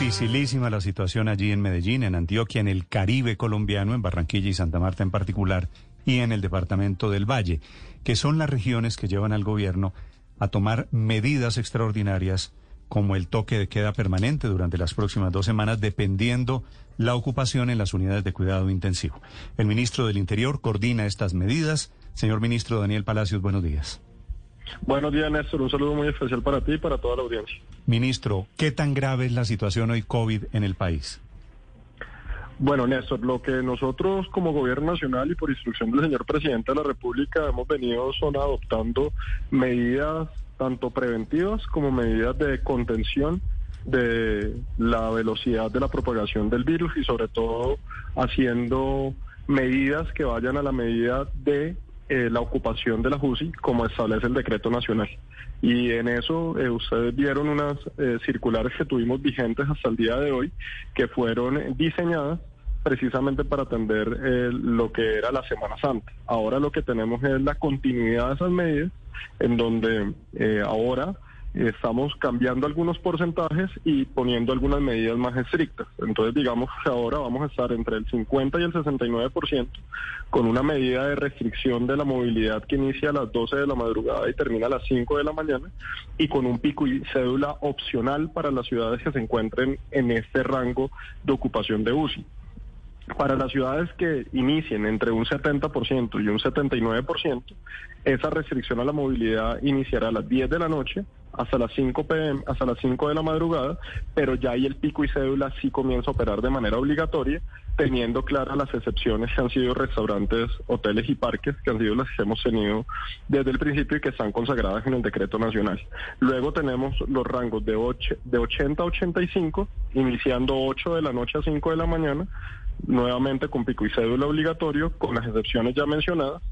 Dificilísima la situación allí en Medellín, en Antioquia, en el Caribe colombiano, en Barranquilla y Santa Marta en particular, y en el departamento del Valle, que son las regiones que llevan al gobierno a tomar medidas extraordinarias como el toque de queda permanente durante las próximas dos semanas, dependiendo la ocupación en las unidades de cuidado intensivo. El ministro del Interior coordina estas medidas. Señor ministro Daniel Palacios, buenos días. Buenos días, Néstor. Un saludo muy especial para ti y para toda la audiencia. Ministro, ¿qué tan grave es la situación hoy COVID en el país? Bueno, Néstor, lo que nosotros como Gobierno Nacional y por instrucción del señor Presidente de la República hemos venido son adoptando medidas tanto preventivas como medidas de contención de la velocidad de la propagación del virus y sobre todo haciendo medidas que vayan a la medida de eh, la ocupación de la JUSI como establece el decreto nacional. Y en eso eh, ustedes vieron unas eh, circulares que tuvimos vigentes hasta el día de hoy que fueron diseñadas precisamente para atender lo que era la Semana Santa. Ahora lo que tenemos es la continuidad de esas medidas en donde ahora estamos cambiando algunos porcentajes y poniendo algunas medidas más estrictas. Entonces, digamos que ahora vamos a estar entre el 50 y el 69% con una medida de restricción de la movilidad que inicia a las 12 de la madrugada y termina a las 5 de la mañana y con un pico y cédula opcional para las ciudades que se encuentren en este rango de ocupación de UCI. Para las ciudades que inicien entre un 70% y un 79%, esa restricción a la movilidad iniciará a las 10 de la noche hasta las 5 pm, hasta las 5 de la madrugada, pero ya ahí el pico y cédula sí comienza a operar de manera obligatoria, teniendo claras las excepciones que han sido restaurantes, hoteles y parques, que han sido las que hemos tenido desde el principio y que están consagradas en el decreto nacional. Luego tenemos los rangos de, de 80 a 85, iniciando 8 de la noche a 5 de la mañana, nuevamente con pico y cédula obligatorio, con las excepciones ya mencionadas,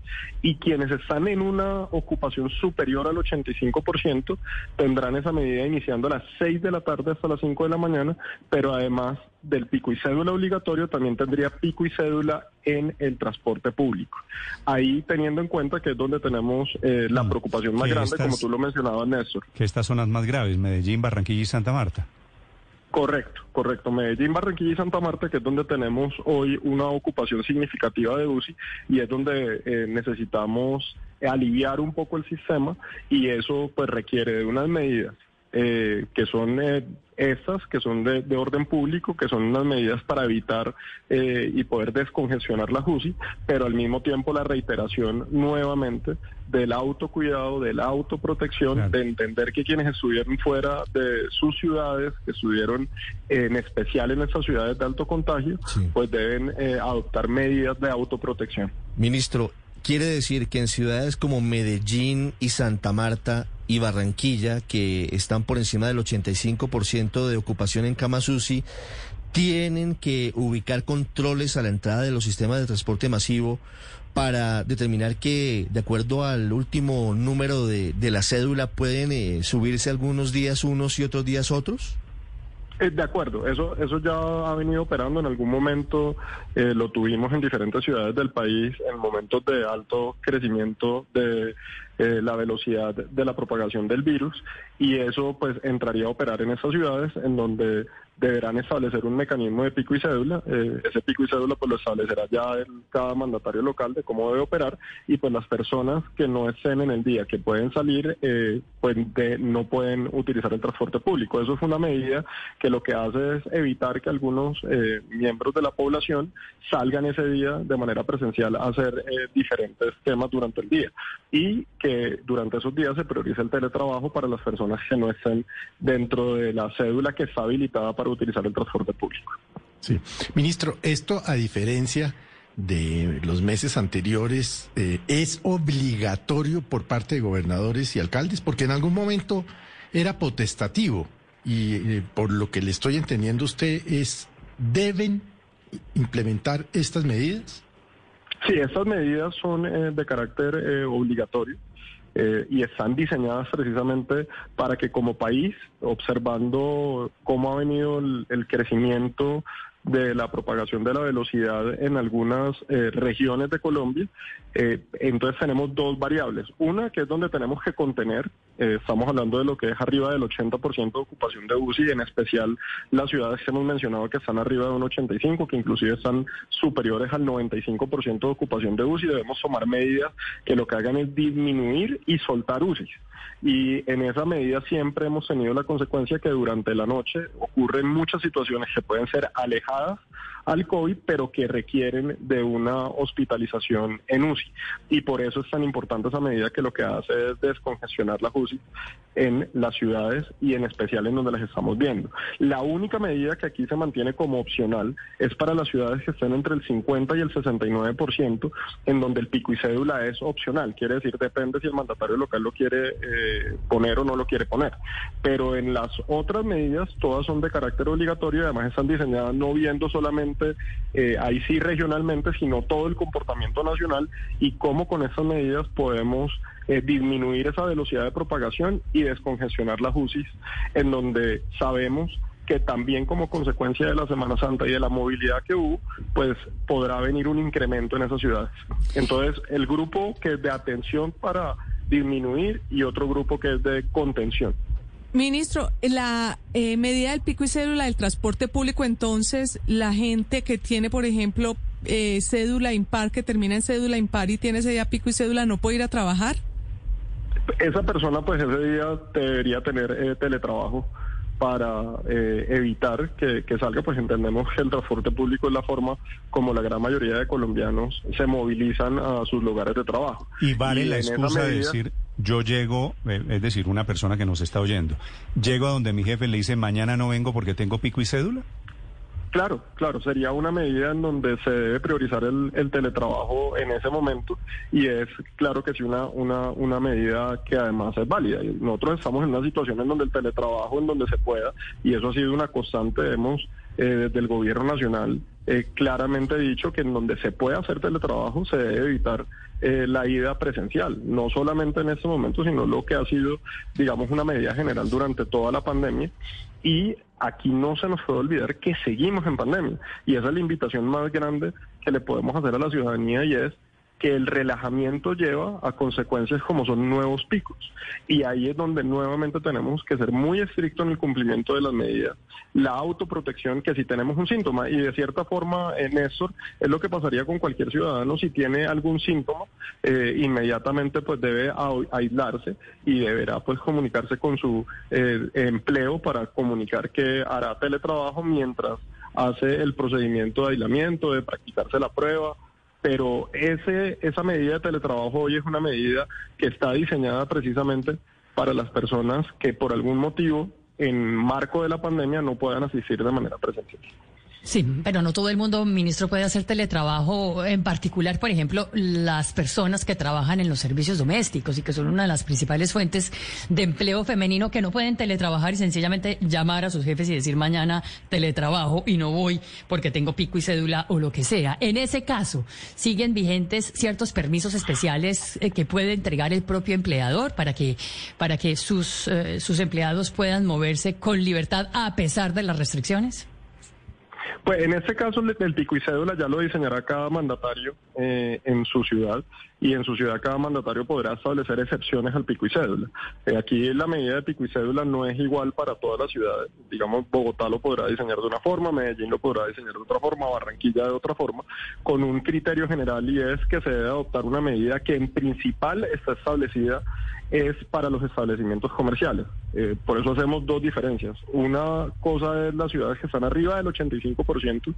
y quienes están en una ocupación superior al 85% tendrán esa medida iniciando a las 6 de la tarde hasta las 5 de la mañana, pero además del pico y cédula obligatorio también tendría pico y cédula en el transporte público. Ahí teniendo en cuenta que es donde tenemos eh, la mm. preocupación más grande, como tú lo mencionabas, Néstor. Que estas zonas más graves, Medellín, Barranquilla y Santa Marta. Correcto, correcto. Medellín, Barranquilla y Santa Marta, que es donde tenemos hoy una ocupación significativa de UCI y es donde eh, necesitamos aliviar un poco el sistema y eso pues requiere de unas medidas eh, que son eh, estas, que son de, orden público, que son unas medidas para evitar eh, y poder descongestionar la JUSI, pero al mismo tiempo la reiteración nuevamente del autocuidado, de la autoprotección, de entender que quienes estuvieron fuera de sus ciudades, que estuvieron en especial en estas ciudades de alto contagio, pues deben adoptar medidas de autoprotección. Ministro, quiere decir que en ciudades como Medellín y Santa Marta y Barranquilla, que están por encima del 85% de ocupación en Kamasusi, tienen que ubicar controles a la entrada de los sistemas de transporte masivo para determinar que, de acuerdo al último número de, la cédula, pueden eh, subirse algunos días unos y otros días otros? Eh, de acuerdo, eso, eso ya ha venido operando en algún momento, eh, lo tuvimos en diferentes ciudades del país en momentos de alto crecimiento de eh, la velocidad de la propagación del virus y eso pues entraría a operar en esas ciudades en donde deberán establecer un mecanismo de pico y cédula. Eh, ese pico y cédula pues lo establecerá ya el, cada mandatario local de cómo debe operar y pues las personas que no estén en el día, que pueden salir, eh, pues no pueden utilizar el transporte público. Eso es una medida que lo que hace es evitar que algunos eh, miembros de la población salgan ese día de manera presencial a hacer diferentes temas durante el día y que durante esos días se priorice el teletrabajo para las personas que no estén dentro de la cédula que está habilitada para utilizar el transporte público. Sí. Ministro, esto a diferencia de los meses anteriores, eh, ¿es obligatorio por parte de gobernadores y alcaldes? Porque en algún momento era potestativo y eh, por lo que le estoy entendiendo usted es, ¿deben implementar estas medidas? Sí, estas medidas son eh, de carácter obligatorio. Eh, y están diseñadas precisamente para que como país, observando cómo ha venido el, crecimiento de la propagación de la velocidad en algunas eh, regiones de Colombia, eh, entonces tenemos dos variables. Una que es donde tenemos que contener Eh, estamos hablando de lo que es arriba del 80% de ocupación de UCI, en especial las ciudades que hemos mencionado que están arriba de un 85, que inclusive están superiores al 95% de ocupación de UCI. Debemos tomar medidas que lo que hagan es disminuir y soltar UCI y en esa medida siempre hemos tenido la consecuencia que durante la noche ocurren muchas situaciones que pueden ser alejadas al COVID, pero que requieren de una hospitalización en UCI. Y por eso es tan importante esa medida que lo que hace es descongestionar la UCI en las ciudades y en especial en donde las estamos viendo. La única medida que aquí se mantiene como opcional es para las ciudades que estén entre el 50 y el 69%, en donde el pico y cédula es opcional. Quiere decir, depende si el mandatario local lo quiere eh, poner o no lo quiere poner. Pero en las otras medidas, todas son de carácter obligatorio y además están diseñadas no viendo solamente eh, ahí sí regionalmente, sino todo el comportamiento nacional y cómo con esas medidas podemos eh, disminuir esa velocidad de propagación y descongestionar las UCIs, en donde sabemos que también como consecuencia de la Semana Santa y de la movilidad que hubo, pues podrá venir un incremento en esas ciudades. Entonces, el grupo que es de atención para disminuir y otro grupo que es de contención. Ministro, la eh, medida del pico y cédula del transporte público, entonces, la gente que tiene, por ejemplo, eh, cédula impar, que termina en cédula impar y tiene ese día pico y cédula, ¿no puede ir a trabajar? esa persona pues ese día debería tener eh, teletrabajo para eh, evitar que, salga, pues entendemos que el transporte público es la forma como la gran mayoría de colombianos se movilizan a sus lugares de trabajo. Y vale la excusa de decir, yo llego, eh, es decir, una persona que nos está oyendo, llego a donde mi jefe le dice, mañana no vengo porque tengo pico y cédula. Claro, claro, sería una medida en donde se debe priorizar el, teletrabajo en ese momento y es claro que sí una, una, una medida que además es válida. Nosotros estamos en una situación en donde el teletrabajo, en donde se pueda, y eso ha sido una constante, hemos eh, desde el gobierno nacional eh, claramente dicho que en donde se puede hacer teletrabajo se debe evitar eh, la ida presencial, no solamente en este momento, sino lo que ha sido, digamos, una medida general durante toda la pandemia y aquí no se nos puede olvidar que seguimos en pandemia. Y esa es la invitación más grande que le podemos hacer a la ciudadanía y es que el relajamiento lleva a consecuencias como son nuevos picos. Y ahí es donde nuevamente tenemos que ser muy estrictos en el cumplimiento de las medidas. La autoprotección, que si tenemos un síntoma, y de cierta forma, en Néstor, es lo que pasaría con cualquier ciudadano, si tiene algún síntoma, eh, inmediatamente pues debe aislarse y deberá pues comunicarse con su eh, empleo para comunicar que hará teletrabajo mientras hace el procedimiento de aislamiento, de practicarse la prueba pero ese, esa medida de teletrabajo hoy es una medida que está diseñada precisamente para las personas que por algún motivo en marco de la pandemia no puedan asistir de manera presencial. Sí, pero no todo el mundo, ministro, puede hacer teletrabajo. En particular, por ejemplo, las personas que trabajan en los servicios domésticos y que son una de las principales fuentes de empleo femenino que no pueden teletrabajar y sencillamente llamar a sus jefes y decir mañana teletrabajo y no voy porque tengo pico y cédula o lo que sea. En ese caso, siguen vigentes ciertos permisos especiales eh, que puede entregar el propio empleador para que para que sus eh, sus empleados puedan moverse con libertad a pesar de las restricciones. Pues en este caso el pico y cédula ya lo diseñará cada mandatario eh, en su ciudad y en su ciudad cada mandatario podrá establecer excepciones al pico y cédula. Eh, aquí la medida de pico y cédula no es igual para todas las ciudades. Digamos, Bogotá lo podrá diseñar de una forma, Medellín lo podrá diseñar de otra forma, Barranquilla de otra forma, con un criterio general y es que se debe adoptar una medida que en principal está establecida es para los establecimientos comerciales. Eh, por eso hacemos dos diferencias. Una cosa es las ciudades que están arriba del 85%,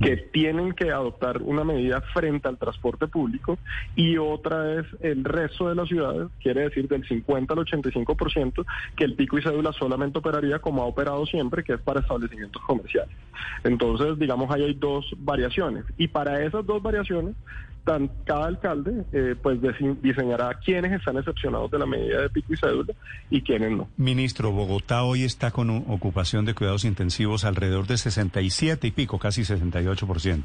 que tienen que adoptar una medida frente al transporte público, y otra es el resto de las ciudades, quiere decir del 50 al 85%, que el pico y cédula solamente operaría como ha operado siempre, que es para establecimientos comerciales. Entonces, digamos, ahí hay dos variaciones. Y para esas dos variaciones, cada alcalde eh, pues diseñará quiénes están excepcionados de la medida de pico y cédula y quiénes no. Ministro, Bogotá hoy está con ocupación de cuidados intensivos alrededor de 67 y pico, casi 68%.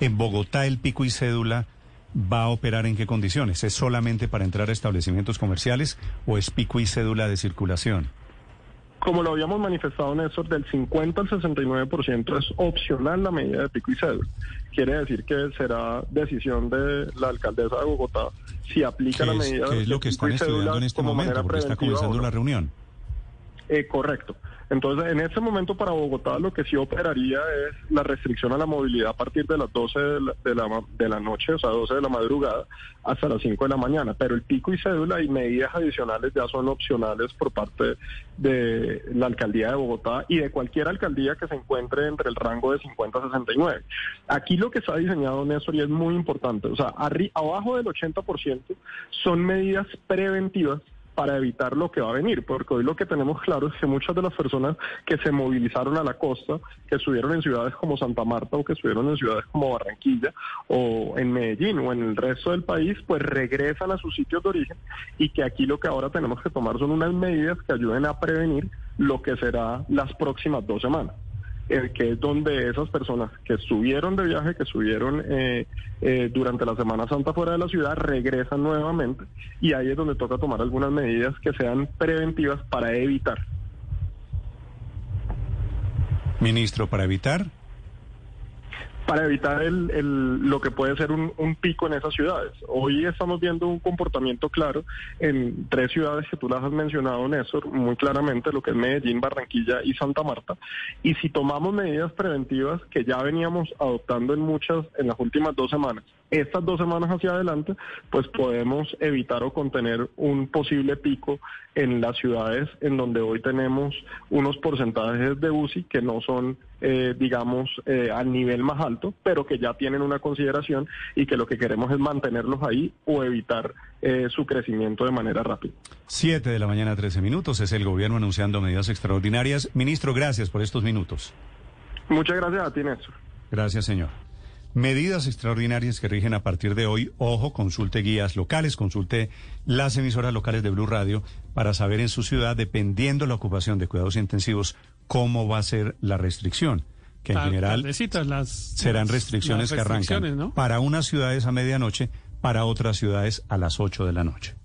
En Bogotá el pico y cédula va a operar en qué condiciones? ¿Es solamente para entrar a establecimientos comerciales o es pico y cédula de circulación? como lo habíamos manifestado, Néstor, del 50 al 69% es opcional la medida de pico y cédula. Quiere decir que será decisión de la alcaldesa de Bogotá si aplica la medida ¿Qué es lo que están estudiando en este momento? Porque está comenzando la reunión. Eh, correcto. Entonces, en este momento para Bogotá lo que sí operaría es la restricción a la movilidad a partir de las 12 de la, de la, noche, o sea, 12 de la madrugada, hasta las 5 de la mañana. Pero el pico y cédula y medidas adicionales ya son opcionales por parte de la alcaldía de Bogotá y de cualquier alcaldía que se encuentre entre el rango de 50 a 69. Aquí lo que está diseñado, Néstor, y es muy importante, o sea, abajo del 80% son medidas preventivas para evitar lo que va a venir, porque hoy lo que tenemos claro es que muchas de las personas que se movilizaron a la costa, que estuvieron en ciudades como Santa Marta o que estuvieron en ciudades como Barranquilla o en Medellín o en el resto del país, pues regresan a sus sitios de origen y que aquí lo que ahora tenemos que tomar son unas medidas que ayuden a prevenir lo que será las próximas dos semanas que es donde esas personas que estuvieron de viaje, que estuvieron eh, eh, durante la Semana Santa fuera de la ciudad, regresan nuevamente y ahí es donde toca tomar algunas medidas que sean preventivas para evitar. Ministro, para evitar para evitar el, el, lo que puede ser un, un, pico en esas ciudades. Hoy estamos viendo un comportamiento claro en tres ciudades que tú las has mencionado, Néstor, muy claramente, lo que es Medellín, Barranquilla y Santa Marta. Y si tomamos medidas preventivas que ya veníamos adoptando en muchas, en las últimas dos semanas, estas dos semanas hacia adelante, pues podemos evitar o contener un posible pico en las ciudades en donde hoy tenemos unos porcentajes de UCI que no son, eh, digamos, eh, al nivel más alto, pero que ya tienen una consideración y que lo que queremos es mantenerlos ahí o evitar eh, su crecimiento de manera rápida. Siete de la mañana, trece minutos, es el gobierno anunciando medidas extraordinarias. Ministro, gracias por estos minutos. Muchas gracias a ti, Néstor. Gracias, señor. Medidas extraordinarias que rigen a partir de hoy. Ojo, consulte guías locales, consulte las emisoras locales de Blue Radio para saber en su ciudad, dependiendo la ocupación de cuidados intensivos, cómo va a ser la restricción. Que en general serán restricciones, que arrancan para unas ciudades a medianoche, para otras ciudades a las 8 de la noche.